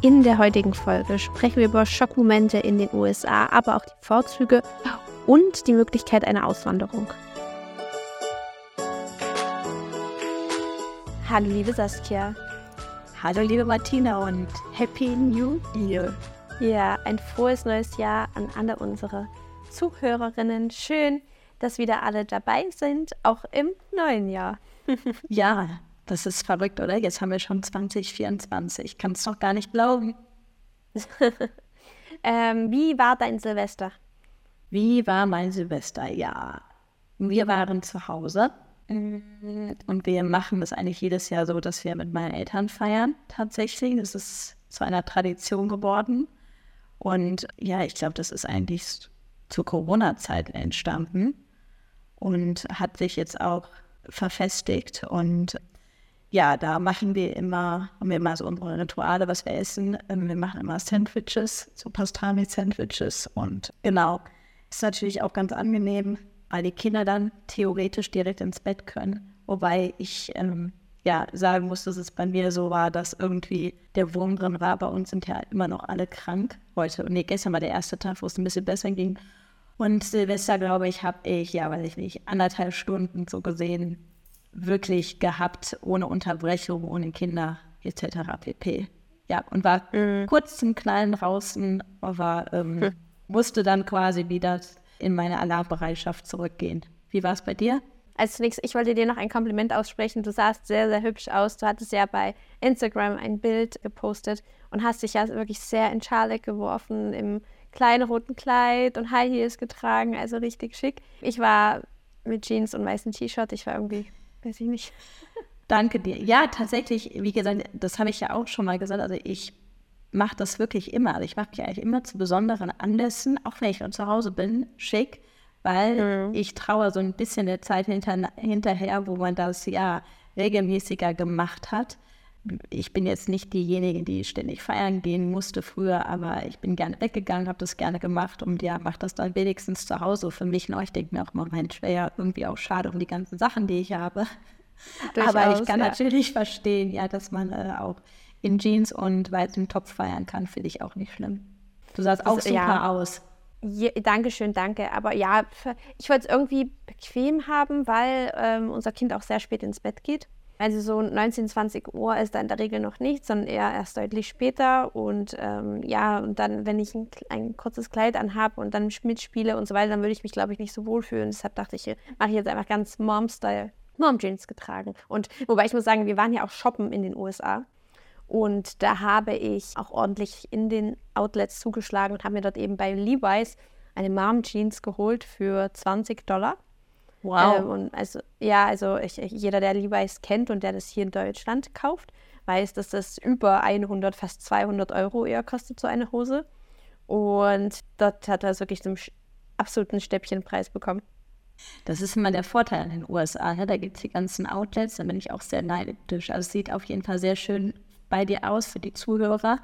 In der heutigen Folge sprechen wir über Schockmomente in den USA, aber auch die Vorzüge und die Möglichkeit einer Auswanderung. Hallo liebe Saskia. Hallo liebe Martina und Happy New Year. Ja, ein frohes neues Jahr an alle unsere Zuhörerinnen. Schön, dass wieder alle dabei sind, auch im neuen Jahr. ja, das ist verrückt, oder? Jetzt haben wir schon 2024. Ich kann es noch gar nicht glauben. ähm, wie war dein Silvester? Wie war mein Silvester? Ja, wir waren zu Hause und wir machen das eigentlich jedes Jahr so, dass wir mit meinen Eltern feiern. Tatsächlich, das ist zu einer Tradition geworden. Und ja, ich glaube, das ist eigentlich zu Corona-Zeiten entstanden und hat sich jetzt auch verfestigt. Und ja, da machen wir immer, haben wir immer so unsere Rituale, was wir essen. Ähm, wir machen immer Sandwiches, so Pastrami-Sandwiches. Und genau, ist natürlich auch ganz angenehm, weil die Kinder dann theoretisch direkt ins Bett können. Wobei ich ähm, ja sagen muss, dass es bei mir so war, dass irgendwie der Wurm drin war. Bei uns sind ja immer noch alle krank. Heute, nee, gestern war der erste Tag, wo es ein bisschen besser ging. Und Silvester, glaube ich, habe ich, ja, weiß ich nicht, anderthalb Stunden so gesehen wirklich gehabt, ohne Unterbrechung, ohne Kinder etc. pp. Ja, und war mhm. kurz zum Knallen draußen, aber ähm, hm. musste dann quasi wieder in meine Alarmbereitschaft zurückgehen. Wie war es bei dir? Als zunächst, ich wollte dir noch ein Kompliment aussprechen. Du sahst sehr, sehr hübsch aus. Du hattest ja bei Instagram ein Bild gepostet und hast dich ja wirklich sehr in Schale geworfen im kleinen roten Kleid und High Heels getragen, also richtig schick. Ich war mit Jeans und weißem T-Shirt. Ich war irgendwie weiß ich nicht. Danke dir. Ja, tatsächlich, wie gesagt, das habe ich ja auch schon mal gesagt. Also ich mache das wirklich immer. Also ich mache mich eigentlich immer zu besonderen Anlässen, auch wenn ich zu Hause bin, schick, weil mhm. ich traue so ein bisschen der Zeit hinter, hinterher, wo man das ja regelmäßiger gemacht hat. Ich bin jetzt nicht diejenige, die ständig feiern gehen musste früher, aber ich bin gerne weggegangen, habe das gerne gemacht und ja, mache das dann wenigstens zu Hause für mich noch. Ich denke mir auch immer, Mensch, wäre ja irgendwie auch schade um die ganzen Sachen, die ich habe. Durchaus, aber ich kann ja. natürlich verstehen, ja, dass man äh, auch in Jeans und weißem Topf feiern kann, finde ich auch nicht schlimm. Du sahst auch super ja. aus. Ja, Dankeschön, danke. Aber ja, ich wollte es irgendwie bequem haben, weil ähm, unser Kind auch sehr spät ins Bett geht. Also so 19, 20 Uhr ist da in der Regel noch nichts, sondern eher erst deutlich später. Und ähm, ja, und dann, wenn ich ein, ein kurzes Kleid anhabe und dann mitspiele und so weiter, dann würde ich mich, glaube ich, nicht so wohlfühlen. Deshalb dachte ich, mache ich jetzt einfach ganz Mom-Style, Mom-Jeans getragen. Und wobei ich muss sagen, wir waren ja auch shoppen in den USA. Und da habe ich auch ordentlich in den Outlets zugeschlagen und habe mir dort eben bei Levi's eine Mom-Jeans geholt für 20 Dollar. Wow. Ähm, und also, ja, also ich, jeder, der Levi's kennt und der das hier in Deutschland kauft, weiß, dass das über 100, fast 200 Euro eher kostet, so eine Hose. Und dort hat er wirklich zum absoluten Stäbchenpreis bekommen. Das ist immer der Vorteil in den USA. Ne? Da gibt es die ganzen Outlets, da bin ich auch sehr neidisch. Also es sieht auf jeden Fall sehr schön bei dir aus für die Zuhörer.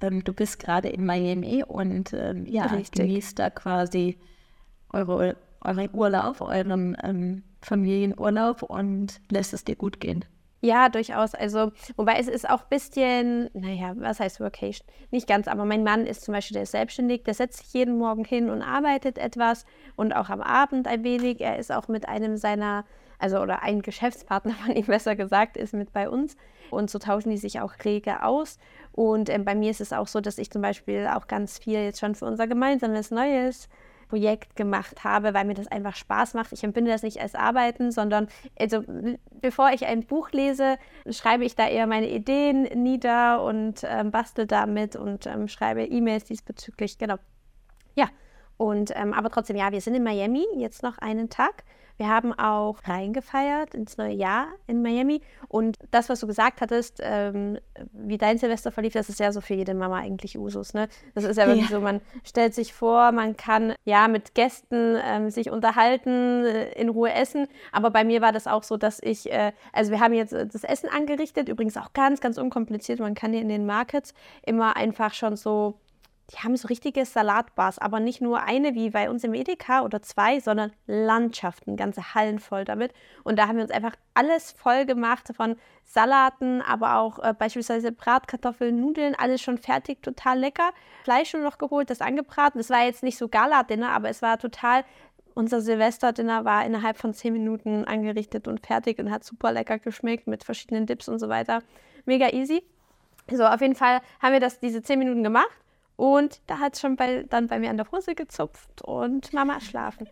Ähm, du bist gerade in Miami und ähm, ja, genießt da quasi eure euren Urlaub, euren ähm, Familienurlaub und lässt es dir gut gehen. Ja, durchaus. Also, wobei es ist auch ein bisschen, naja, was heißt Vacation? Nicht ganz, aber mein Mann ist zum Beispiel, der ist selbstständig, der setzt sich jeden Morgen hin und arbeitet etwas und auch am Abend ein wenig. Er ist auch mit einem seiner, also oder ein Geschäftspartner von ihm besser gesagt, ist mit bei uns. Und so tauschen die sich auch rege aus. Und ähm, bei mir ist es auch so, dass ich zum Beispiel auch ganz viel jetzt schon für unser gemeinsames Neues Projekt gemacht habe, weil mir das einfach Spaß macht. Ich empfinde das nicht als Arbeiten, sondern also bevor ich ein Buch lese, schreibe ich da eher meine Ideen nieder und ähm, bastel damit und ähm, schreibe E-Mails diesbezüglich. Genau. Ja. Und ähm, aber trotzdem, ja, wir sind in Miami jetzt noch einen Tag wir haben auch reingefeiert ins neue Jahr in Miami. Und das, was du gesagt hattest, ähm, wie dein Silvester verlief, das ist ja so für jede Mama eigentlich Usus. Ne? Das ist ja wirklich ja. so, man stellt sich vor, man kann ja mit Gästen ähm, sich unterhalten, äh, in Ruhe essen. Aber bei mir war das auch so, dass ich, äh, also wir haben jetzt äh, das Essen angerichtet, übrigens auch ganz, ganz unkompliziert. Man kann hier in den Markets immer einfach schon so die haben so richtige Salatbars, aber nicht nur eine wie bei uns im Edeka oder zwei, sondern Landschaften, ganze Hallen voll damit. Und da haben wir uns einfach alles voll gemacht von Salaten, aber auch äh, beispielsweise Bratkartoffeln, Nudeln, alles schon fertig, total lecker. Fleisch nur noch geholt, das angebraten. Das war jetzt nicht so Gala-Dinner, aber es war total unser Silvester-Dinner war innerhalb von zehn Minuten angerichtet und fertig und hat super lecker geschmeckt mit verschiedenen Dips und so weiter. Mega easy. So, auf jeden Fall haben wir das diese zehn Minuten gemacht und da hat es schon bei, dann bei mir an der Hose gezupft und Mama schlafen.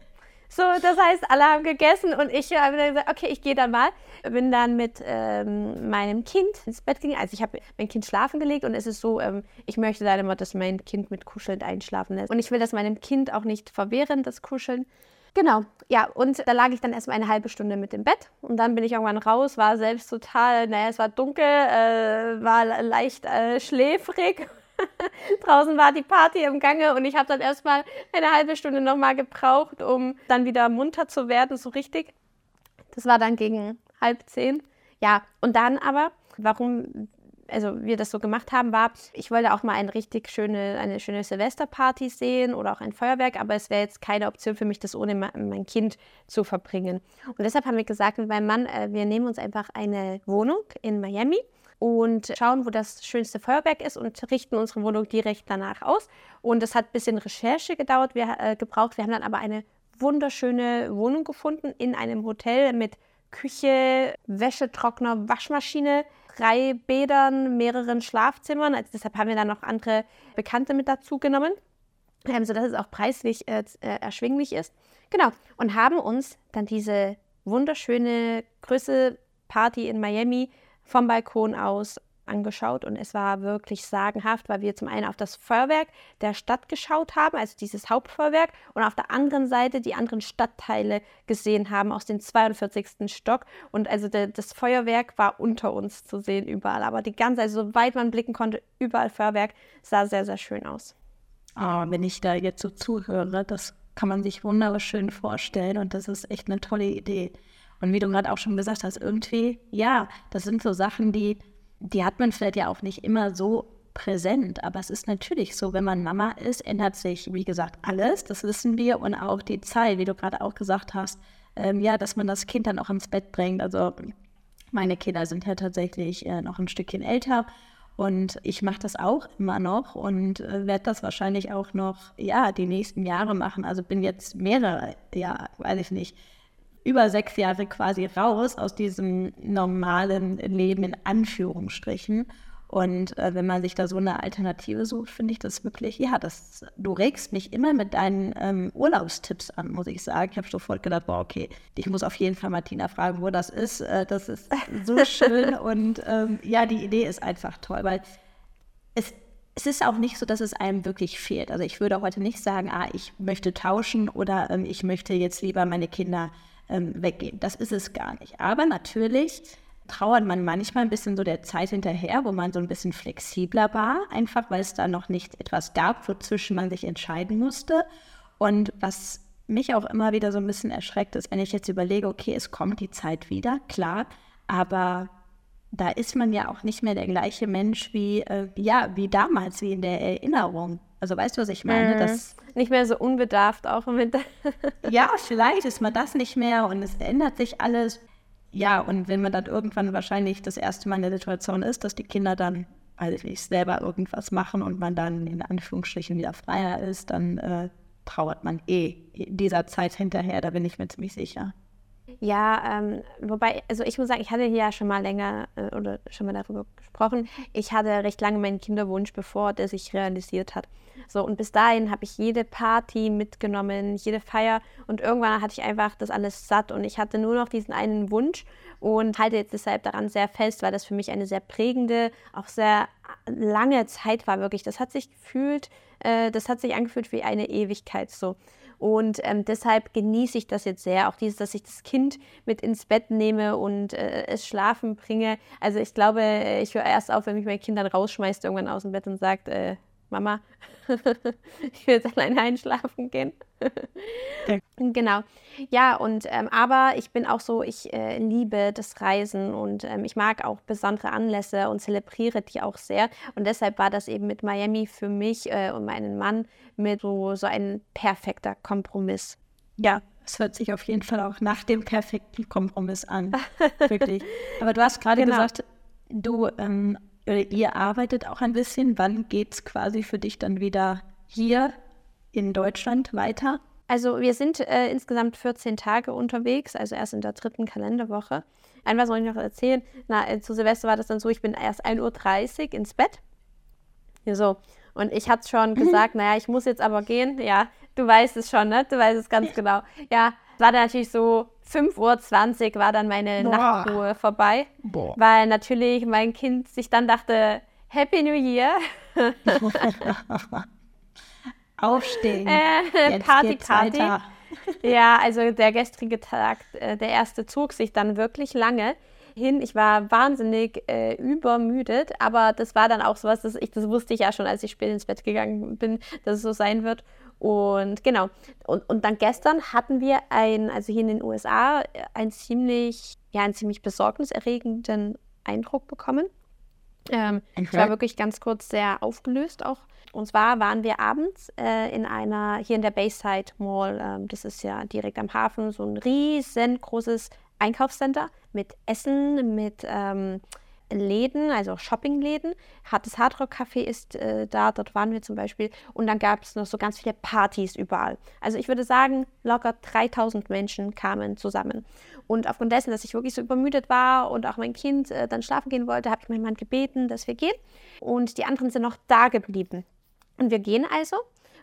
So, das heißt, alle haben gegessen und ich habe dann gesagt, okay, ich gehe dann mal. Bin dann mit ähm, meinem Kind ins Bett gegangen. Also ich habe mein Kind schlafen gelegt und es ist so, ähm, ich möchte dann immer, dass mein Kind mit kuschelnd einschlafen lässt. Und ich will das meinem Kind auch nicht verwehren, das Kuscheln. Genau, ja, und da lag ich dann erstmal eine halbe Stunde mit im Bett und dann bin ich irgendwann raus, war selbst total, naja, es war dunkel, äh, war leicht äh, schläfrig. Draußen war die Party im Gange und ich habe dann erstmal eine halbe Stunde nochmal gebraucht, um dann wieder munter zu werden, so richtig. Das war dann gegen halb zehn. Ja, und dann aber, warum also wir das so gemacht haben, war, ich wollte auch mal eine richtig schöne, eine schöne Silvesterparty sehen oder auch ein Feuerwerk, aber es wäre jetzt keine Option für mich, das ohne mein Kind zu verbringen. Und deshalb haben wir gesagt mit meinem Mann, äh, wir nehmen uns einfach eine Wohnung in Miami und schauen, wo das schönste Feuerwerk ist und richten unsere Wohnung direkt danach aus. Und es hat ein bisschen Recherche gedauert, wir, äh, gebraucht. Wir haben dann aber eine wunderschöne Wohnung gefunden in einem Hotel mit Küche, Wäschetrockner, Waschmaschine, drei Bädern, mehreren Schlafzimmern. Also deshalb haben wir dann noch andere Bekannte mit dazu genommen, ähm, sodass es auch preislich äh, äh, erschwinglich ist. Genau. Und haben uns dann diese wunderschöne Größe Party in Miami vom Balkon aus angeschaut und es war wirklich sagenhaft, weil wir zum einen auf das Feuerwerk der Stadt geschaut haben, also dieses Hauptfeuerwerk, und auf der anderen Seite die anderen Stadtteile gesehen haben aus dem 42. Stock. Und also de, das Feuerwerk war unter uns zu sehen überall, aber die ganze, also soweit man blicken konnte, überall Feuerwerk, sah sehr, sehr schön aus. Oh, wenn ich da jetzt so zuhöre, das kann man sich wunderschön vorstellen und das ist echt eine tolle Idee. Und wie du gerade auch schon gesagt hast, irgendwie, ja, das sind so Sachen, die die hat man vielleicht ja auch nicht immer so präsent, aber es ist natürlich so, wenn man Mama ist, ändert sich, wie gesagt, alles, das wissen wir und auch die Zeit, wie du gerade auch gesagt hast, ähm, ja, dass man das Kind dann auch ins Bett bringt. Also meine Kinder sind ja tatsächlich äh, noch ein Stückchen älter und ich mache das auch immer noch und äh, werde das wahrscheinlich auch noch, ja, die nächsten Jahre machen. Also bin jetzt mehrere, ja, weiß ich nicht, über sechs Jahre quasi raus aus diesem normalen Leben in Anführungsstrichen. Und äh, wenn man sich da so eine Alternative sucht, finde ich das wirklich, ja, das, du regst mich immer mit deinen ähm, Urlaubstipps an, muss ich sagen. Ich habe sofort gedacht, boah, okay, ich muss auf jeden Fall Martina fragen, wo das ist. Äh, das ist so schön und ähm, ja, die Idee ist einfach toll, weil es, es ist auch nicht so, dass es einem wirklich fehlt. Also ich würde heute nicht sagen, ah, ich möchte tauschen oder ähm, ich möchte jetzt lieber meine Kinder ähm, weggehen. Das ist es gar nicht. Aber natürlich trauert man manchmal ein bisschen so der Zeit hinterher, wo man so ein bisschen flexibler war, einfach weil es da noch nicht etwas gab, wozwischen man sich entscheiden musste. Und was mich auch immer wieder so ein bisschen erschreckt ist, wenn ich jetzt überlege, okay, es kommt die Zeit wieder, klar, aber da ist man ja auch nicht mehr der gleiche Mensch wie, äh, ja, wie damals, wie in der Erinnerung. Also weißt du, was ich meine? Mhm. Das, nicht mehr so unbedarft auch mit. ja, vielleicht ist man das nicht mehr und es ändert sich alles. Ja, und wenn man dann irgendwann wahrscheinlich das erste Mal in der Situation ist, dass die Kinder dann, also ich selber irgendwas machen und man dann in Anführungsstrichen wieder freier ist, dann äh, trauert man eh dieser Zeit hinterher, da bin ich mir ziemlich sicher. Ja, ähm, wobei, also ich muss sagen, ich hatte hier ja schon mal länger äh, oder schon mal darüber gesprochen. Ich hatte recht lange meinen Kinderwunsch, bevor der sich realisiert hat. So, und bis dahin habe ich jede Party mitgenommen, jede Feier und irgendwann hatte ich einfach das alles satt und ich hatte nur noch diesen einen Wunsch und halte jetzt deshalb daran sehr fest, weil das für mich eine sehr prägende, auch sehr lange Zeit war wirklich. Das hat sich gefühlt, äh, das hat sich angefühlt wie eine Ewigkeit so. Und ähm, deshalb genieße ich das jetzt sehr. Auch dieses, dass ich das Kind mit ins Bett nehme und äh, es schlafen bringe. Also ich glaube, ich höre erst auf, wenn mich mein Kind dann rausschmeißt irgendwann aus dem Bett und sagt, äh, Mama, ich will jetzt alleine einschlafen gehen. ja. Genau. Ja, und ähm, aber ich bin auch so, ich äh, liebe das Reisen und ähm, ich mag auch besondere Anlässe und zelebriere die auch sehr. Und deshalb war das eben mit Miami für mich äh, und meinen Mann mit so, so ein perfekter Kompromiss. Ja, es hört sich auf jeden Fall auch nach dem perfekten Kompromiss an. Wirklich. Aber du hast gerade genau. gesagt, du ähm, ihr arbeitet auch ein bisschen. Wann geht es quasi für dich dann wieder hier in Deutschland weiter? Also wir sind äh, insgesamt 14 Tage unterwegs, also erst in der dritten Kalenderwoche. Einmal soll ich noch erzählen, na, äh, zu Silvester war das dann so, ich bin erst 1.30 Uhr ins Bett. Ja, so. Und ich hatte schon gesagt, naja, ich muss jetzt aber gehen. Ja, du weißt es schon, ne? Du weißt es ganz genau. Ja, war dann natürlich so 5.20 Uhr war dann meine Boah. Nachtruhe vorbei. Boah. Weil natürlich mein Kind sich dann dachte, Happy New Year. Aufstehen. Äh, Party, Party. Ja, also der gestrige Tag, äh, der erste zog sich dann wirklich lange hin. Ich war wahnsinnig äh, übermüdet, aber das war dann auch so was, das, ich, das wusste ich ja schon, als ich spät ins Bett gegangen bin, dass es so sein wird. Und genau. Und, und dann gestern hatten wir ein, also hier in den USA, ein ziemlich, ja, einen ziemlich besorgniserregenden Eindruck bekommen. Ähm, okay. Ich war wirklich ganz kurz sehr aufgelöst auch. Und zwar waren wir abends äh, in einer, hier in der Bayside Mall, ähm, das ist ja direkt am Hafen, so ein riesengroßes Einkaufscenter mit Essen, mit ähm, Läden, also Shoppingläden. Das Hardrock Café ist äh, da, dort waren wir zum Beispiel. Und dann gab es noch so ganz viele Partys überall. Also ich würde sagen, locker 3000 Menschen kamen zusammen. Und aufgrund dessen, dass ich wirklich so übermüdet war und auch mein Kind äh, dann schlafen gehen wollte, habe ich meinen Mann gebeten, dass wir gehen. Und die anderen sind noch da geblieben. Und wir gehen also.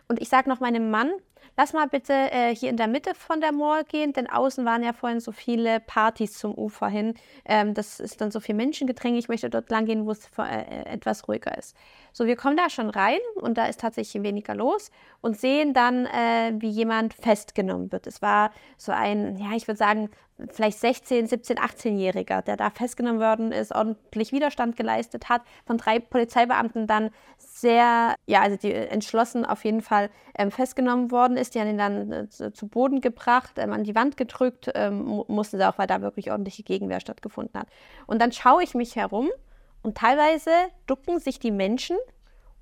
Und ich sage noch meinem Mann, lass mal bitte äh, hier in der Mitte von der Mall gehen, denn außen waren ja vorhin so viele Partys zum Ufer hin. Ähm, das ist dann so viel Menschengedränge. Ich möchte dort lang gehen, wo es äh, etwas ruhiger ist. So, wir kommen da schon rein und da ist tatsächlich weniger los und sehen dann, äh, wie jemand festgenommen wird. Es war so ein, ja, ich würde sagen, vielleicht 16, 17, 18-Jähriger, der da festgenommen worden ist, ordentlich Widerstand geleistet hat, von drei Polizeibeamten dann sehr, ja, also die entschlossen auf jeden Fall ähm, festgenommen worden ist. Die haben ihn dann äh, zu Boden gebracht, ähm, an die Wand gedrückt, ähm, mussten sie auch, weil da wirklich ordentliche Gegenwehr stattgefunden hat. Und dann schaue ich mich herum und teilweise ducken sich die Menschen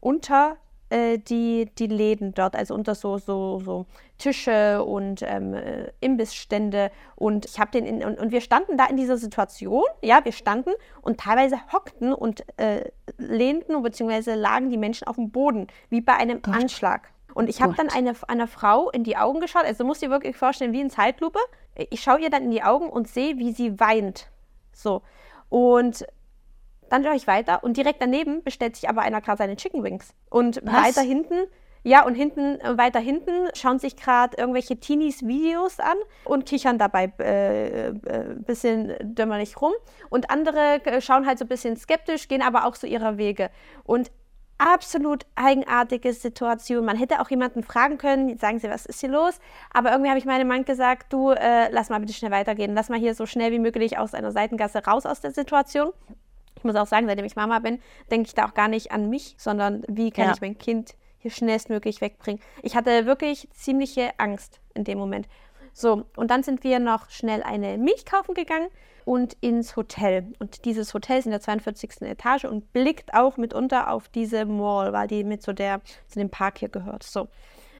unter äh, die, die Läden dort, also unter so, so, so Tische und ähm, äh, Imbissstände. Und ich habe den in, und, und, wir standen da in dieser Situation, ja, wir standen und teilweise hockten und äh, lehnten bzw. lagen die Menschen auf dem Boden, wie bei einem Gott. Anschlag. Und ich habe dann eine, einer Frau in die Augen geschaut, also musst dir wirklich vorstellen, wie in Zeitlupe. Ich schaue ihr dann in die Augen und sehe, wie sie weint. So. Und dann schaue ich weiter und direkt daneben bestellt sich aber einer gerade seine Chicken Wings. Und Was? weiter hinten, ja, und hinten, weiter hinten schauen sich gerade irgendwelche Teenies Videos an und kichern dabei ein äh, äh, bisschen dämmerlich rum. Und andere äh, schauen halt so ein bisschen skeptisch, gehen aber auch so ihrer Wege. Und absolut eigenartige Situation. Man hätte auch jemanden fragen können, sagen Sie, was ist hier los? Aber irgendwie habe ich meinem Mann gesagt, du, äh, lass mal bitte schnell weitergehen. Lass mal hier so schnell wie möglich aus einer Seitengasse raus aus der Situation. Ich muss auch sagen, seitdem ich Mama bin, denke ich da auch gar nicht an mich, sondern wie kann ja. ich mein Kind hier schnellstmöglich wegbringen. Ich hatte wirklich ziemliche Angst in dem Moment. So, und dann sind wir noch schnell eine Milch kaufen gegangen und ins Hotel. Und dieses Hotel ist in der 42. Etage und blickt auch mitunter auf diese Mall, weil die mit so der, zu dem Park hier gehört. So.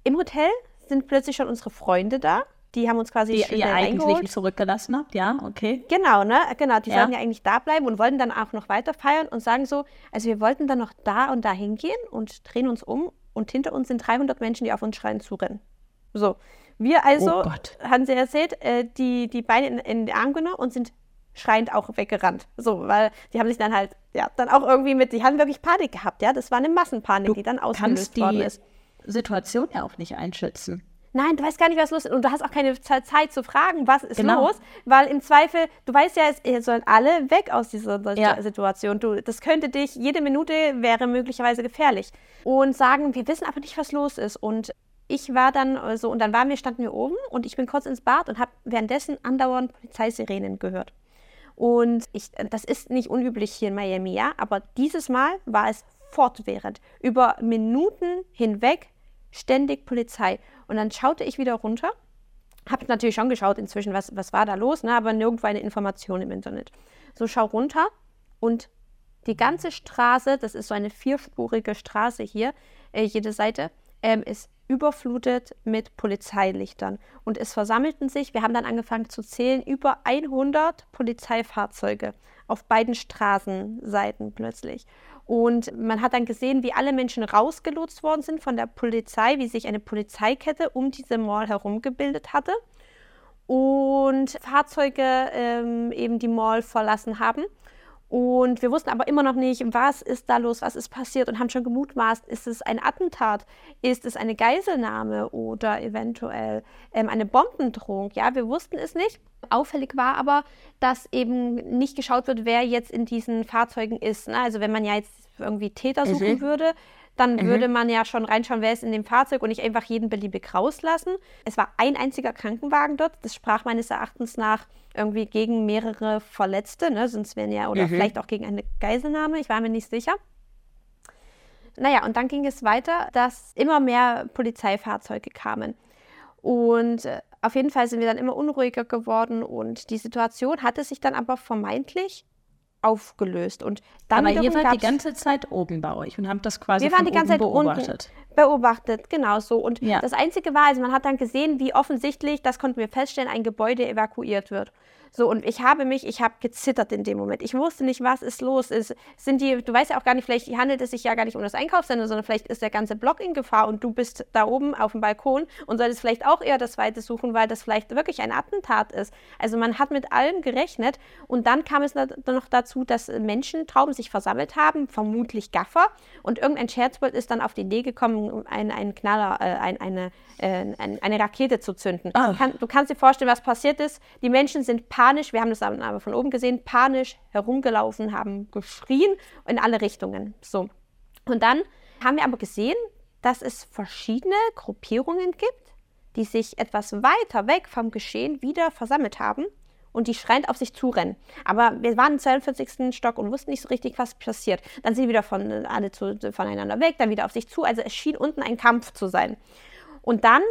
Im Hotel sind plötzlich schon unsere Freunde da die haben uns quasi die ihr eigentlich zurückgelassen habt, ja, okay. Genau, ne? Genau, die ja. sollten ja eigentlich da bleiben und wollten dann auch noch weiter feiern und sagen so, also wir wollten dann noch da und da hingehen und drehen uns um und hinter uns sind 300 Menschen, die auf uns schreien zurennen. So, wir also, oh haben sie erzählt, äh, die, die Beine in, in den Arm genommen und sind schreiend auch weggerannt. So, weil die haben sich dann halt, ja, dann auch irgendwie mit, die haben wirklich Panik gehabt, ja, das war eine Massenpanik, du die dann ausgelöst worden ist. Situation ja auch nicht einschätzen nein, du weißt gar nicht, was los ist. Und du hast auch keine Zeit zu fragen, was ist genau. los, weil im Zweifel, du weißt ja, es sollen alle weg aus dieser ja. Situation. Du, das könnte dich, jede Minute wäre möglicherweise gefährlich. Und sagen, wir wissen aber nicht, was los ist. Und ich war dann so, also, und dann waren wir, standen wir oben und ich bin kurz ins Bad und habe währenddessen andauernd Polizeisirenen gehört. Und ich, das ist nicht unüblich hier in Miami, ja, aber dieses Mal war es fortwährend, über Minuten hinweg ständig Polizei. Und dann schaute ich wieder runter, habe natürlich schon geschaut inzwischen, was, was war da los, ne, aber nirgendwo eine Information im Internet. So schau runter und die ganze Straße, das ist so eine vierspurige Straße hier, äh, jede Seite, ähm, ist überflutet mit Polizeilichtern. Und es versammelten sich, wir haben dann angefangen zu zählen, über 100 Polizeifahrzeuge auf beiden Straßenseiten plötzlich. Und man hat dann gesehen, wie alle Menschen rausgelotst worden sind von der Polizei, wie sich eine Polizeikette um diese Mall herum gebildet hatte und Fahrzeuge ähm, eben die Mall verlassen haben. Und wir wussten aber immer noch nicht, was ist da los, was ist passiert und haben schon gemutmaßt, ist es ein Attentat, ist es eine Geiselnahme oder eventuell ähm, eine Bombendrohung. Ja, wir wussten es nicht. Auffällig war aber, dass eben nicht geschaut wird, wer jetzt in diesen Fahrzeugen ist. Ne? Also wenn man ja jetzt irgendwie Täter suchen mhm. würde, dann mhm. würde man ja schon reinschauen, wer ist in dem Fahrzeug und nicht einfach jeden beliebig rauslassen. Es war ein einziger Krankenwagen dort. Das sprach meines Erachtens nach irgendwie gegen mehrere Verletzte, ne? sonst wären ja, oder mhm. vielleicht auch gegen eine Geiselnahme, ich war mir nicht sicher. Naja, und dann ging es weiter, dass immer mehr Polizeifahrzeuge kamen. Und äh, auf jeden Fall sind wir dann immer unruhiger geworden und die Situation hatte sich dann aber vermeintlich aufgelöst. Und dann Aber ihr wart die ganze Zeit oben bei euch und habt das quasi wir waren die ganze Zeit beobachtet. Beobachtet, genau so. Und ja. das Einzige war, also man hat dann gesehen, wie offensichtlich, das konnten wir feststellen, ein Gebäude evakuiert wird. So, und ich habe mich, ich habe gezittert in dem Moment. Ich wusste nicht, was ist los. Ist, sind die, du weißt ja auch gar nicht, vielleicht handelt es sich ja gar nicht um das Einkaufszentrum, sondern vielleicht ist der ganze Block in Gefahr und du bist da oben auf dem Balkon und solltest vielleicht auch eher das Zweite suchen, weil das vielleicht wirklich ein Attentat ist. Also man hat mit allem gerechnet und dann kam es noch dazu, dass Menschentrauben sich versammelt haben, vermutlich Gaffer und irgendein Scherzbold ist dann auf die Idee gekommen, um einen, Knaller, äh, ein, eine, äh, eine Rakete zu zünden. Du, kann, du kannst dir vorstellen, was passiert ist. Die Menschen sind panisch panisch, wir haben das aber von oben gesehen, panisch herumgelaufen, haben geschrien in alle Richtungen. So. Und dann haben wir aber gesehen, dass es verschiedene Gruppierungen gibt, die sich etwas weiter weg vom Geschehen wieder versammelt haben und die schreiend auf sich zurennen. Aber wir waren im 42. Stock und wussten nicht so richtig, was passiert. Dann sind sie wieder von, alle zu, voneinander weg, dann wieder auf sich zu. Also es schien unten ein Kampf zu sein. Und dann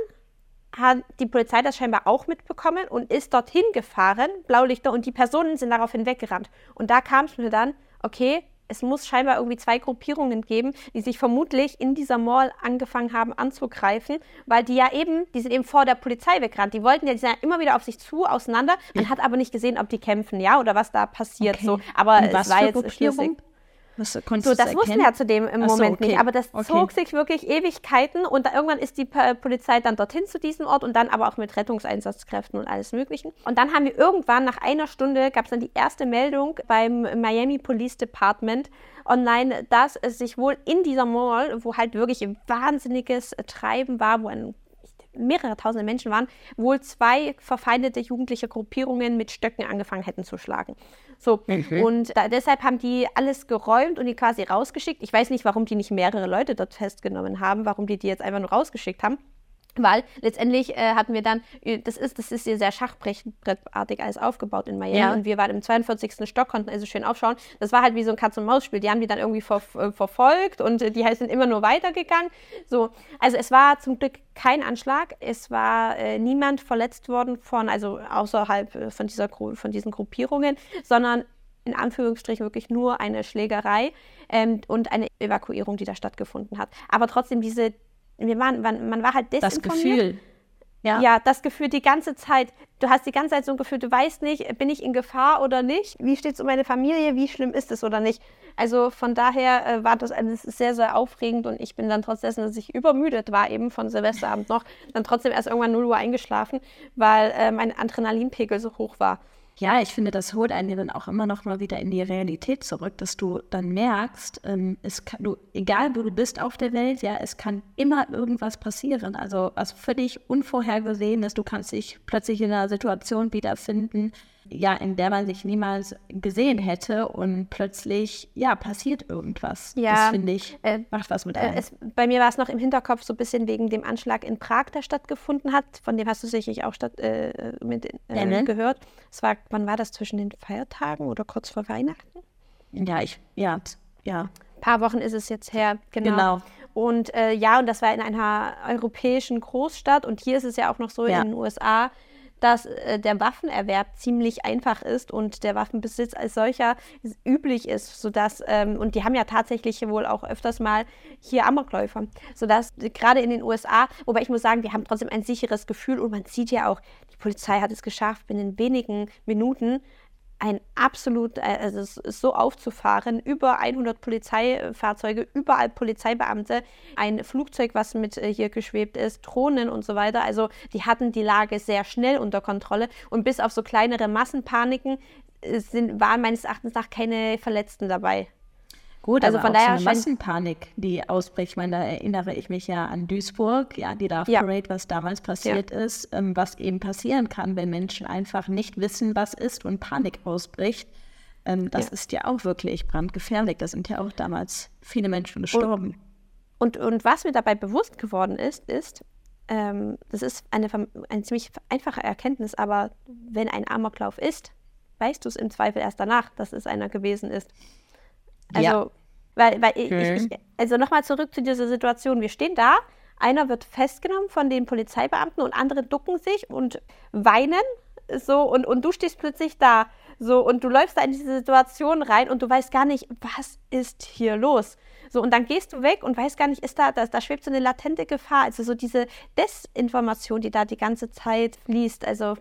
hat die Polizei das scheinbar auch mitbekommen und ist dorthin gefahren, Blaulichter, und die Personen sind daraufhin weggerannt. Und da kam es mir dann, okay, es muss scheinbar irgendwie zwei Gruppierungen geben, die sich vermutlich in dieser Mall angefangen haben anzugreifen, weil die ja eben, die sind eben vor der Polizei weggerannt. Die wollten ja, die sind ja immer wieder auf sich zu, auseinander. Man hat aber nicht gesehen, ob die kämpfen, ja, oder was da passiert. Okay. So. Aber es war jetzt schlüssig. Was, so, das wussten wir ja zu dem im Moment so, okay. nicht, aber das okay. zog sich wirklich Ewigkeiten und irgendwann ist die Polizei dann dorthin zu diesem Ort und dann aber auch mit Rettungseinsatzkräften und alles Möglichen. Und dann haben wir irgendwann nach einer Stunde gab es dann die erste Meldung beim Miami Police Department online, dass es sich wohl in dieser Mall, wo halt wirklich ein wahnsinniges Treiben war, wo ein mehrere tausende Menschen waren, wohl zwei verfeindete jugendliche Gruppierungen mit Stöcken angefangen hätten zu schlagen. So, mhm. und da, deshalb haben die alles geräumt und die quasi rausgeschickt. Ich weiß nicht, warum die nicht mehrere Leute dort festgenommen haben, warum die die jetzt einfach nur rausgeschickt haben. Weil letztendlich äh, hatten wir dann, äh, das ist, das ist hier sehr schachbrettartig alles aufgebaut in Miami ja. und wir waren im 42. Stock, konnten also schön aufschauen. Das war halt wie so ein Katz-und-Maus-Spiel. Die haben die dann irgendwie ver äh, verfolgt und äh, die sind immer nur weitergegangen. So, also es war zum Glück kein Anschlag. Es war äh, niemand verletzt worden von, also außerhalb von, dieser, von diesen Gruppierungen, sondern in Anführungsstrichen wirklich nur eine Schlägerei ähm, und eine Evakuierung, die da stattgefunden hat. Aber trotzdem diese wir waren, man, man war halt desinformiert. Das Gefühl. Ja. ja, das Gefühl die ganze Zeit. Du hast die ganze Zeit so ein Gefühl, du weißt nicht, bin ich in Gefahr oder nicht? Wie steht es um meine Familie? Wie schlimm ist es oder nicht? Also von daher äh, war das alles sehr, sehr aufregend und ich bin dann trotz dessen, dass ich übermüdet war, eben von Silvesterabend noch, dann trotzdem erst irgendwann 0 Uhr eingeschlafen, weil äh, mein Adrenalinpegel so hoch war. Ja, ich finde, das holt einen dann auch immer noch mal wieder in die Realität zurück, dass du dann merkst, ähm, es kann, du, egal wo du bist auf der Welt, ja, es kann immer irgendwas passieren. Also was völlig unvorhergesehenes, du kannst dich plötzlich in einer Situation wiederfinden, ja, in der man sich niemals gesehen hätte und plötzlich, ja, passiert irgendwas. Ja, das finde ich, äh, macht was mit äh, einem. Es, bei mir war es noch im Hinterkopf so ein bisschen wegen dem Anschlag in Prag, der stattgefunden hat. Von dem hast du sicherlich auch statt, äh, mit, äh, ja, gehört. Es war, wann war das zwischen den Feiertagen oder kurz vor Weihnachten? Ja, ich, ja, ja paar Wochen ist es jetzt her, genau. Genau. Und äh, ja, und das war in einer europäischen Großstadt. Und hier ist es ja auch noch so Ja. in den USA, dass äh, der Waffenerwerb ziemlich einfach ist und der Waffenbesitz als solcher üblich ist, sodass, ähm, und die haben ja tatsächlich wohl auch öfters mal hier Amokläufer, sodass äh, gerade in den USA, wobei ich muss sagen, wir haben trotzdem ein sicheres Gefühl und man sieht ja auch, die Polizei hat es geschafft, binnen wenigen Minuten ein absolut, äh, also es ist so aufzufahren, über 100 Polizeifahrzeuge, überall Polizeibeamte, ein Flugzeug, was mit äh, hier geschwebt ist, Drohnen und so weiter. Also die hatten die Lage sehr schnell unter Kontrolle und bis auf so kleinere Massenpaniken äh, sind, waren meines Erachtens nach keine Verletzten dabei. Gut, Also von daher so Massenpanik, die ausbricht. Ich meine, da erinnere ich mich ja an Duisburg, ja, die Love Ja. Parade, was damals passiert ist, ähm, was eben passieren kann, wenn Menschen einfach nicht wissen, was ist und Panik ausbricht. Ähm, das Ja. ist ja auch wirklich brandgefährlich. Da sind ja auch damals viele Menschen gestorben. Und, und was mir dabei bewusst geworden ist, ist, ähm, das ist eine, eine ziemlich einfache Erkenntnis, aber wenn ein Amoklauf ist, weißt du es im Zweifel erst danach, dass es einer gewesen ist. Also, Ja. weil, weil ich, ich, ich, also nochmal zurück zu dieser Situation. Wir stehen da, einer wird festgenommen von den Polizeibeamten und andere ducken sich und weinen so und, und du stehst plötzlich da so und du läufst da in diese Situation rein und du weißt gar nicht, was ist hier los. So, und dann gehst du weg und weißt gar nicht, ist da, da, da schwebt so eine latente Gefahr. Also so diese Desinformation, die da die ganze Zeit fließt. Also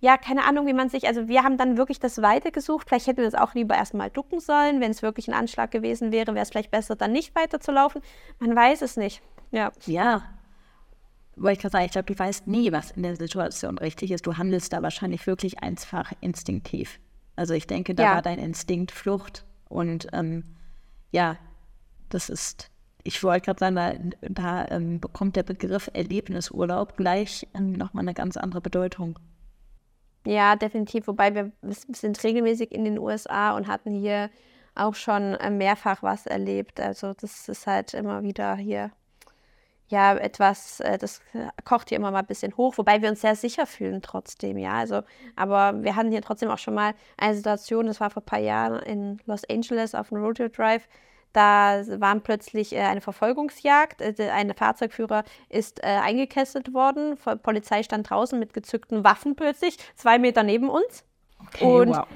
ja, keine Ahnung, wie man sich, also wir haben dann wirklich das Weite gesucht. Vielleicht hätten wir das auch lieber erstmal ducken sollen. Wenn es wirklich ein Anschlag gewesen wäre, wäre es vielleicht besser, dann nicht weiterzulaufen. Man weiß es nicht. Ja. Ja. Wollte ich gerade sagen, ich glaube, du weißt nie, was in der Situation richtig ist. Du handelst da wahrscheinlich wirklich einfach instinktiv. Also ich denke, da Ja. war dein Instinkt Flucht. Und ähm, ja, das ist, ich wollte gerade sagen, da, da ähm, bekommt der Begriff Erlebnisurlaub gleich ähm, nochmal eine ganz andere Bedeutung. Ja, definitiv. Wobei wir sind regelmäßig in den USA und hatten hier auch schon äh, mehrfach was erlebt. Also das ist halt immer wieder hier ja etwas, äh, das kocht hier immer mal ein bisschen hoch, wobei wir uns sehr sicher fühlen trotzdem, ja. Also, aber wir hatten hier trotzdem auch schon mal eine Situation, das war vor ein paar Jahren in Los Angeles auf dem Rodeo Drive. Da waren plötzlich äh, eine Verfolgungsjagd. Äh, ein Fahrzeugführer ist äh, eingekesselt worden. Vor- Polizei stand draußen mit gezückten Waffen plötzlich, zwei Meter neben uns. Okay, Und wow.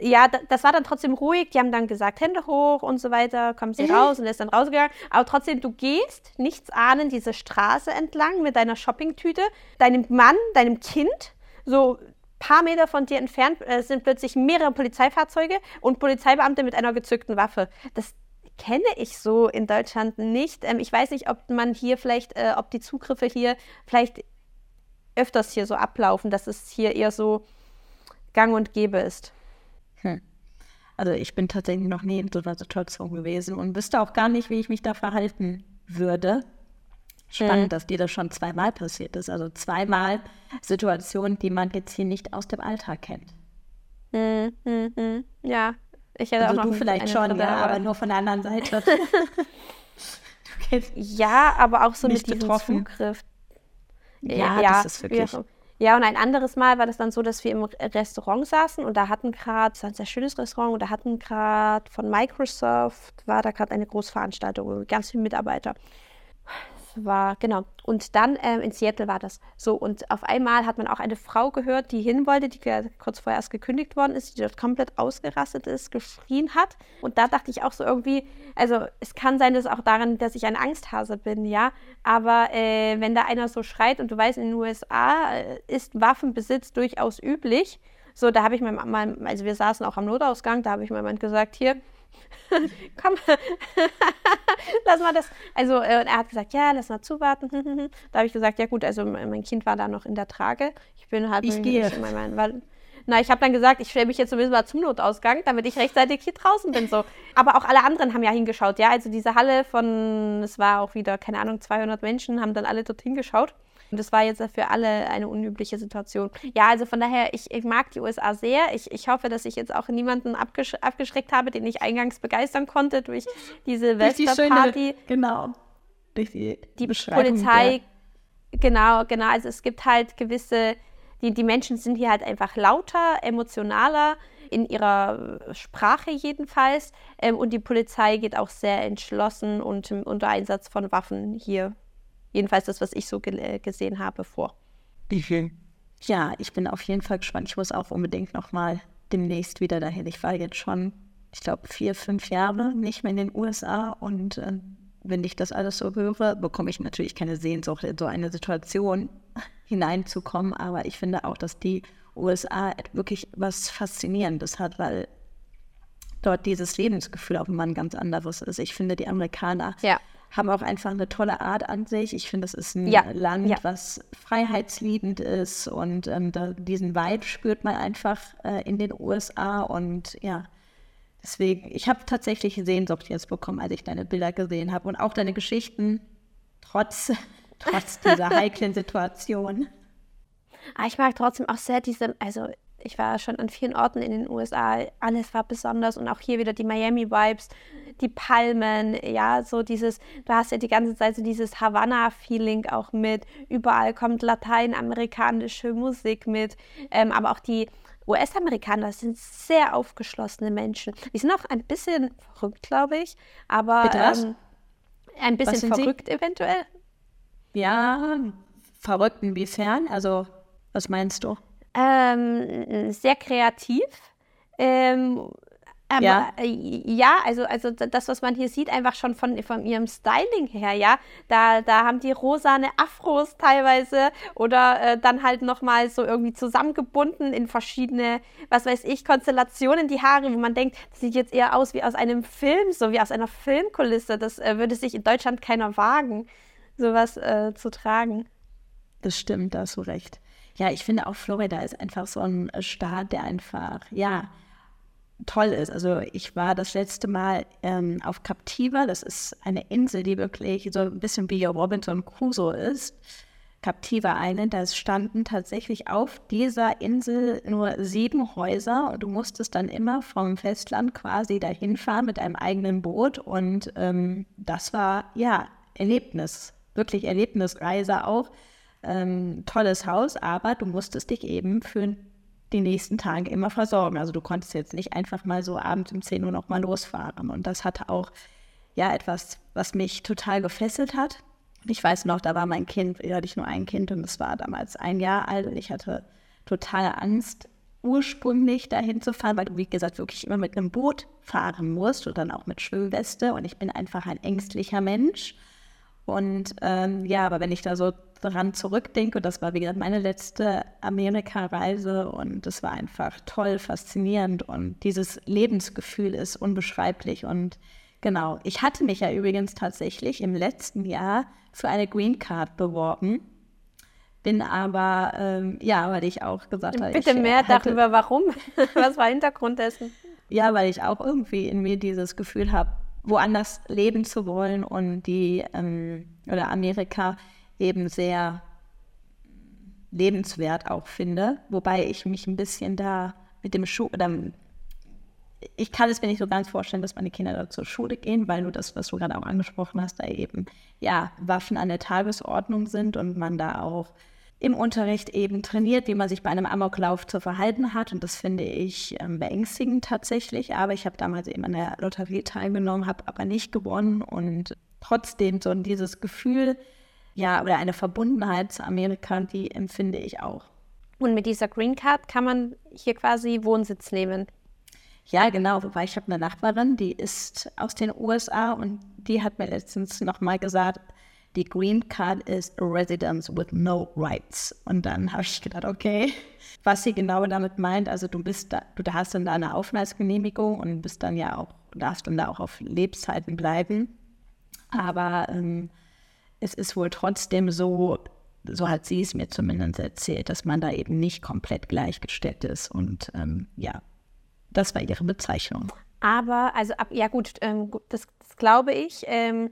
ja, das war dann trotzdem ruhig. Die haben dann gesagt, Hände hoch und so weiter, kommen sie raus und er ist dann rausgegangen. Aber trotzdem, du gehst nichts ahnen diese Straße entlang mit deiner Shoppingtüte, deinem Mann, deinem Kind, so paar Meter von dir entfernt äh, sind plötzlich mehrere Polizeifahrzeuge und Polizeibeamte mit einer gezückten Waffe. Das kenne ich so in Deutschland nicht. Ähm, ich weiß nicht, ob man hier vielleicht, äh, ob die Zugriffe hier vielleicht öfters hier so ablaufen, dass es hier eher so gang und gäbe ist. Also ich bin tatsächlich noch nie in so einer Situation gewesen und wüsste auch gar nicht, wie ich mich da verhalten würde. Spannend, Mhm. dass dir das schon zweimal passiert ist. Also zweimal Situationen, die man jetzt hier nicht aus dem Alltag kennt. Hm, hm, hm. Ja, ich hätte Also auch noch vielleicht schon, dritte, ja, aber nur von der anderen Seite. Ja, aber auch so mit diesem betroffen. Zugriff. Ja, Äh, das ist wirklich- Ja, und ein anderes Mal war das dann so, dass wir im Restaurant saßen und da hatten gerade, es war ein sehr schönes Restaurant und da hatten gerade von Microsoft, war da gerade eine Großveranstaltung, ganz viele Mitarbeiter. War, genau. Und dann ähm, in Seattle war das so. Und auf einmal hat man auch eine Frau gehört, die hin wollte, die kurz vorher erst gekündigt worden ist, die dort komplett ausgerastet ist, geschrien hat. Und da dachte ich auch so irgendwie, also es kann sein, dass auch daran, dass ich ein Angsthase bin, ja. Aber äh, wenn da einer so schreit und du weißt, in den USA äh, ist Waffenbesitz durchaus üblich. So, da habe ich meinem Mann, also wir saßen auch am Notausgang, da habe ich meinem Mann gesagt, hier, komm, lass mal das. Also äh, er hat gesagt, ja, lass mal zuwarten. da habe ich gesagt, ja gut, also mein Kind war da noch in der Trage. Ich bin halt Ich gehe. mein, mein, weil, na, ich habe dann gesagt, ich stelle mich jetzt zumindest mal zum Notausgang, damit ich rechtzeitig hier draußen bin. So. Aber auch alle anderen haben ja hingeschaut, ja. Also diese Halle von, es war auch wieder, keine Ahnung, 200 Menschen, haben dann alle dorthin geschaut. Und das war jetzt für alle eine unübliche Situation. Ja, also von daher, ich, ich mag die USA sehr. Ich, ich hoffe, dass ich jetzt auch niemanden abgesch abgeschreckt habe, den ich eingangs begeistern konnte durch diese die Silvesterparty genau, durch die, die Polizei, genau, genau, also es gibt halt gewisse Die, die Menschen sind hier halt einfach lauter, emotionaler, in ihrer Sprache jedenfalls. Ähm, und die Polizei geht auch sehr entschlossen und unter Einsatz von Waffen hier. Jedenfalls das, was ich so ge gesehen habe vor. Ja, ich bin auf jeden Fall gespannt. Ich muss auch unbedingt nochmal demnächst wieder dahin. Ich war jetzt schon, ich glaube, vier, fünf Jahre nicht mehr in den USA und äh, wenn ich das alles so höre, bekomme ich natürlich keine Sehnsucht, in so eine Situation hineinzukommen. Aber ich finde auch, dass die USA wirklich was Faszinierendes hat, weil dort dieses Lebensgefühl auch immer ein ganz anderes ist. Ich finde, die Amerikaner ja. Haben auch einfach eine tolle Art an sich. Ich finde, es ist ein ja. Land, ja. was freiheitsliebend ist und ähm, da, diesen Vibe spürt man einfach äh, in den USA und ja, Deswegen, ich habe tatsächlich Sehnsucht jetzt bekommen, als ich deine Bilder gesehen habe und auch deine Geschichten, trotz, trotz dieser heiklen Situation. Aber ah, ich mag trotzdem auch sehr diese, also ich war schon an vielen Orten in den USA, alles war besonders und auch hier wieder die Miami-Vibes, die Palmen, ja, so dieses, du hast ja die ganze Zeit so dieses Havanna-Feeling auch mit, überall kommt lateinamerikanische Musik mit, ähm, aber auch die US-Amerikaner sind sehr aufgeschlossene Menschen. Die sind auch ein bisschen verrückt, glaube ich, aber ähm, ein bisschen verrückt Sie? eventuell. Ja, verrückt inwiefern? Also, was meinst du? Ähm, sehr kreativ. Ähm, aber, ja. Äh, ja, also, also das, was man hier sieht, einfach schon von, von ihrem Styling her, ja. Da, da haben die rosane Afros teilweise oder äh, dann halt nochmal so irgendwie zusammengebunden in verschiedene, was weiß ich, Konstellationen die Haare, wo man denkt, das sieht jetzt eher aus wie aus einem Film, so wie aus einer Filmkulisse. Das äh, würde sich in Deutschland keiner wagen, sowas äh, zu tragen. Das stimmt, da hast du recht. Ja, ich finde auch Florida ist einfach so ein Staat, der einfach, ja, toll ist. Also ich war das letzte Mal ähm, auf Captiva. Das ist eine Insel, die wirklich so ein bisschen wie Robinson Crusoe ist. Captiva Island, da standen tatsächlich auf dieser Insel nur sieben Häuser und du musstest dann immer vom Festland quasi dahin fahren mit einem eigenen Boot und ähm, das war ja Erlebnis, wirklich Erlebnisreise auch. Ähm, tolles Haus, aber du musstest dich eben für die nächsten Tage immer versorgen. Also du konntest jetzt nicht einfach mal so abends um 10 Uhr nochmal losfahren. Und das hatte auch ja etwas, was mich total gefesselt hat. Ich weiß noch, da war mein Kind, da hatte ich nur ein Kind und es war damals ein Jahr alt und ich hatte totale Angst, ursprünglich dahin zu fahren, weil du, wie gesagt, wirklich immer mit einem Boot fahren musst und dann auch mit Schwimmweste. Und ich bin einfach ein ängstlicher Mensch. Und ähm, ja, aber wenn ich da so dran zurückdenke, und das war wie gesagt meine letzte Amerika-Reise und es war einfach toll, faszinierend und dieses Lebensgefühl ist unbeschreiblich und genau. Ich hatte mich ja übrigens tatsächlich im letzten Jahr für eine Green Card beworben. Bin aber, ähm, ja, weil ich auch gesagt habe. Bitte mehr hatte, darüber, warum? Was war Hintergrund dessen? Ja, weil ich auch irgendwie in mir dieses Gefühl habe, woanders leben zu wollen und die, ähm, oder Amerika eben sehr lebenswert auch finde, wobei ich mich ein bisschen da mit dem Schuh, oder ich kann es mir nicht so ganz vorstellen, dass meine Kinder da zur Schule gehen, weil du das, was du gerade auch angesprochen hast, da eben ja Waffen an der Tagesordnung sind und man da auch im Unterricht eben trainiert, wie man sich bei einem Amoklauf zu verhalten hat. Und das finde ich ähm, beängstigend tatsächlich. Aber ich habe damals eben an der Lotterie teilgenommen, habe aber nicht gewonnen. Und trotzdem so dieses Gefühl, ja, oder eine Verbundenheit zu Amerika, die empfinde ich auch. Und mit dieser Green Card kann man hier quasi Wohnsitz nehmen. Ja, genau. Wobei ich habe eine Nachbarin, die ist aus den USA und die hat mir letztens nochmal gesagt, die Green Card ist residence with no rights. Und dann habe ich gedacht, okay, was sie genau damit meint, also du bist da, du hast dann da eine Aufenthaltsgenehmigung und bist dann ja auch, darfst dann da auch auf Lebzeiten bleiben. Aber ähm, es ist wohl trotzdem so, so hat sie es mir zumindest erzählt, dass man da eben nicht komplett gleichgestellt ist. Und ähm, ja, das war ihre Bezeichnung. Aber, also, ab, ja gut, ähm, das, das, glaube ich. Ähm,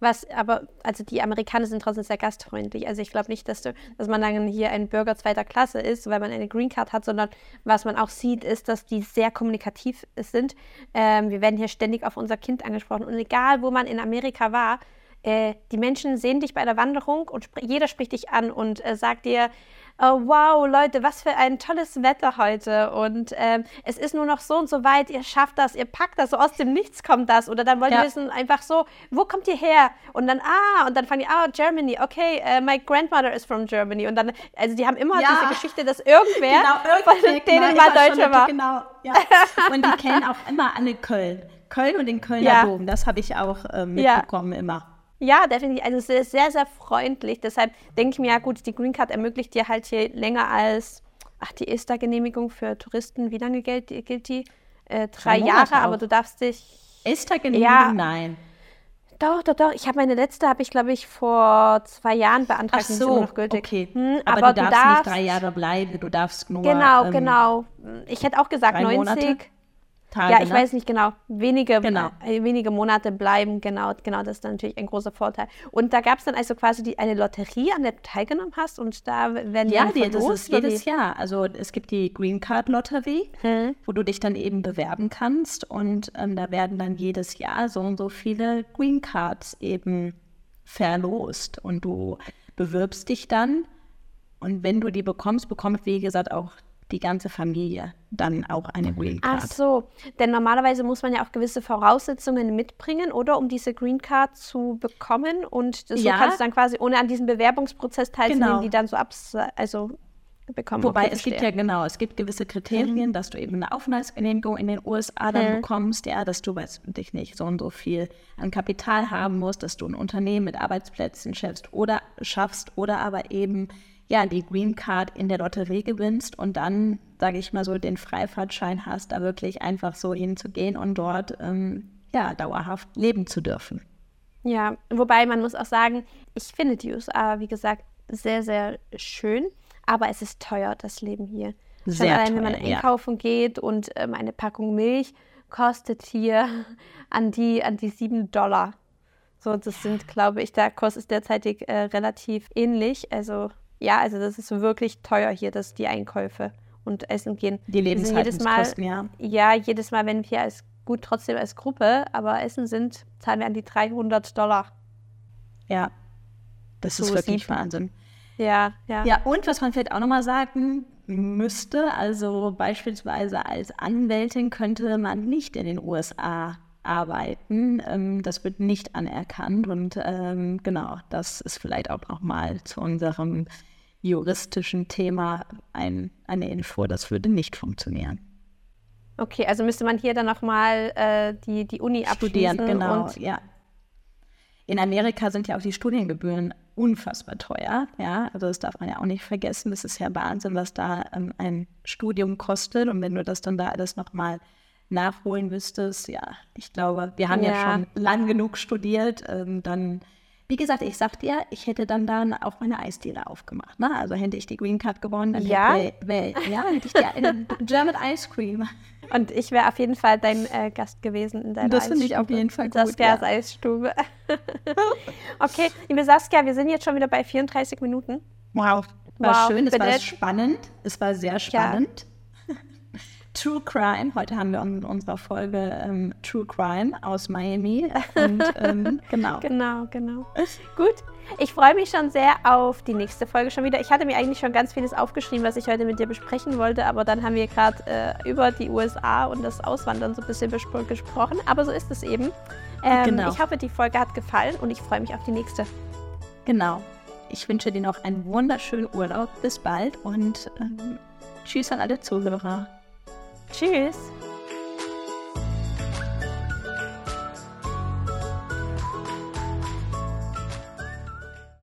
was aber, also die Amerikaner sind trotzdem sehr gastfreundlich. Also ich glaube nicht, dass, du, dass man dann hier ein Bürger zweiter Klasse ist, weil man eine Green Card hat, sondern was man auch sieht, ist, dass die sehr kommunikativ sind. Ähm, wir werden hier ständig auf unser Kind angesprochen. Und egal, wo man in Amerika war, äh, die Menschen sehen dich bei der Wanderung und sp jeder spricht dich an und äh, sagt dir, oh, wow, Leute, was für ein tolles Wetter heute. Und ähm, es ist nur noch so und so weit, ihr schafft das, ihr packt das, so aus dem Nichts kommt das. Oder dann wollen ja. die wissen einfach so, wo kommt ihr her? Und dann, ah, und dann fangen die, ah, Germany, okay, uh, my grandmother is from Germany. Und dann, also die haben immer ja. diese Geschichte, dass irgendwer genau, von denen mal Deutscher war. Genau, ja. Und die kennen auch immer alle Köln. Köln und den Kölner ja. Dom, das habe ich auch äh, mitbekommen immer. Ja, definitiv. Also es ist sehr, sehr freundlich. Deshalb denke ich mir, ja gut, die Green Card ermöglicht dir halt hier länger als, ach, die ESTA-Genehmigung für Touristen, wie lange gilt, gilt die? Äh, drei, Jahre, aber du darfst dich. ESTA-Genehmigung, ja, nein. Doch, doch, doch. Ich habe meine letzte, habe ich glaube ich vor zwei Jahren beantragt. Ach so, noch gültig. okay. Hm, aber, aber, du darfst, du darfst, nicht drei Jahre bleiben. Du darfst nur. Genau, ähm, genau. Ich hätte auch gesagt 90. Monate? Tage. Ja, ich ne? weiß nicht genau. Wenige, genau. Äh, wenige Monate bleiben, genau, genau, das ist natürlich ein großer Vorteil. Und da gab es dann also quasi die, eine Lotterie, an der du teilgenommen hast und da werden Ja, die, das ist jedes Jahr. Also es gibt die Green Card Lotterie, hm. wo du dich dann eben bewerben kannst und ähm, da werden dann jedes Jahr so und so viele Green Cards eben verlost und du bewirbst dich dann und wenn du die bekommst, bekommt wie gesagt auch die ganze Familie dann auch eine Green Card. Ach so, denn normalerweise muss man ja auch gewisse Voraussetzungen mitbringen, oder um diese Green Card zu bekommen und das, ja. so kannst du dann quasi ohne an diesem Bewerbungsprozess teilzunehmen, genau. die dann so abs also bekommen. Wobei okay, es gibt ja genau, es gibt gewisse Kriterien, mhm. dass du eben eine Aufenthaltsgenehmigung in den USA dann mhm. bekommst, ja, dass du weiß dich nicht so und so viel an Kapital haben musst, dass du ein Unternehmen mit Arbeitsplätzen schaffst oder schaffst oder aber eben ja, die Green Card in der Lotterie gewinnst und dann, sage ich mal so, den Freifahrtschein hast, da wirklich einfach so hinzugehen und dort ähm, ja, dauerhaft leben zu dürfen. Ja, wobei man muss auch sagen, ich finde die USA, wie gesagt, sehr, sehr schön, aber es ist teuer, das Leben hier. Sehr Schon allein, teuer, wenn man einkaufen ja. geht und ähm, eine Packung Milch kostet hier an die, an die 7 Dollar. So, das sind, glaube ich, da kostet es derzeitig äh, relativ ähnlich. Also ja, also das ist wirklich teuer hier, dass die Einkäufe und Essen gehen. Die Lebenshaltungskosten, ja. Ja, jedes Mal, wenn wir als gut trotzdem als Gruppe, aber Essen sind, zahlen wir an die 300 Dollar. Ja, das so ist wirklich. Wahnsinn. Ja, ja. Ja, und was man vielleicht auch nochmal sagen müsste, also beispielsweise als Anwältin könnte man nicht in den USA arbeiten. Ähm, das wird nicht anerkannt und ähm, genau, das ist vielleicht auch nochmal zu unserem juristischen Thema ein, eine Info, das würde nicht funktionieren. Okay, also müsste man hier dann nochmal äh, die, die Uni abschließen. Studieren, genau, ja. In Amerika sind ja auch die Studiengebühren unfassbar teuer. Ja, also das darf man ja auch nicht vergessen. Das ist ja Wahnsinn, was da ähm, ein Studium kostet. Und wenn du das dann da alles nochmal nachholen müsstest, ja, ich glaube, wir haben ja, ja schon lang genug studiert, ähm, dann wie gesagt, ich sagte ja, ich hätte dann dann auch meine Eisdiele aufgemacht. Ne? Also hätte ich die Green Card gewonnen, dann ja? hätte, wär, ja, hätte ich die German Ice Cream. Und ich wäre auf jeden Fall dein äh, Gast gewesen in deiner Das finde ich auf jeden Fall gut. Saskias ja. Eisstube. okay, liebe Saskia, wir sind jetzt schon wieder bei 34 Minuten. Wow. War wow, schön, es war spannend. Es war sehr spannend. Ja. True Crime. Heute haben wir in unserer Folge ähm, True Crime aus Miami. Und, ähm, genau. genau, genau. Gut. Ich freue mich schon sehr auf die nächste Folge schon wieder. Ich hatte mir eigentlich schon ganz vieles aufgeschrieben, was ich heute mit dir besprechen wollte, aber dann haben wir gerade äh, über die USA und das Auswandern so ein bisschen gesprochen. Aber so ist es eben. Ähm, genau. Ich hoffe, die Folge hat gefallen und ich freue mich auf die nächste. Genau. Ich wünsche dir noch einen wunderschönen Urlaub. Bis bald und ähm, tschüss an alle Zuhörer. Tschüss!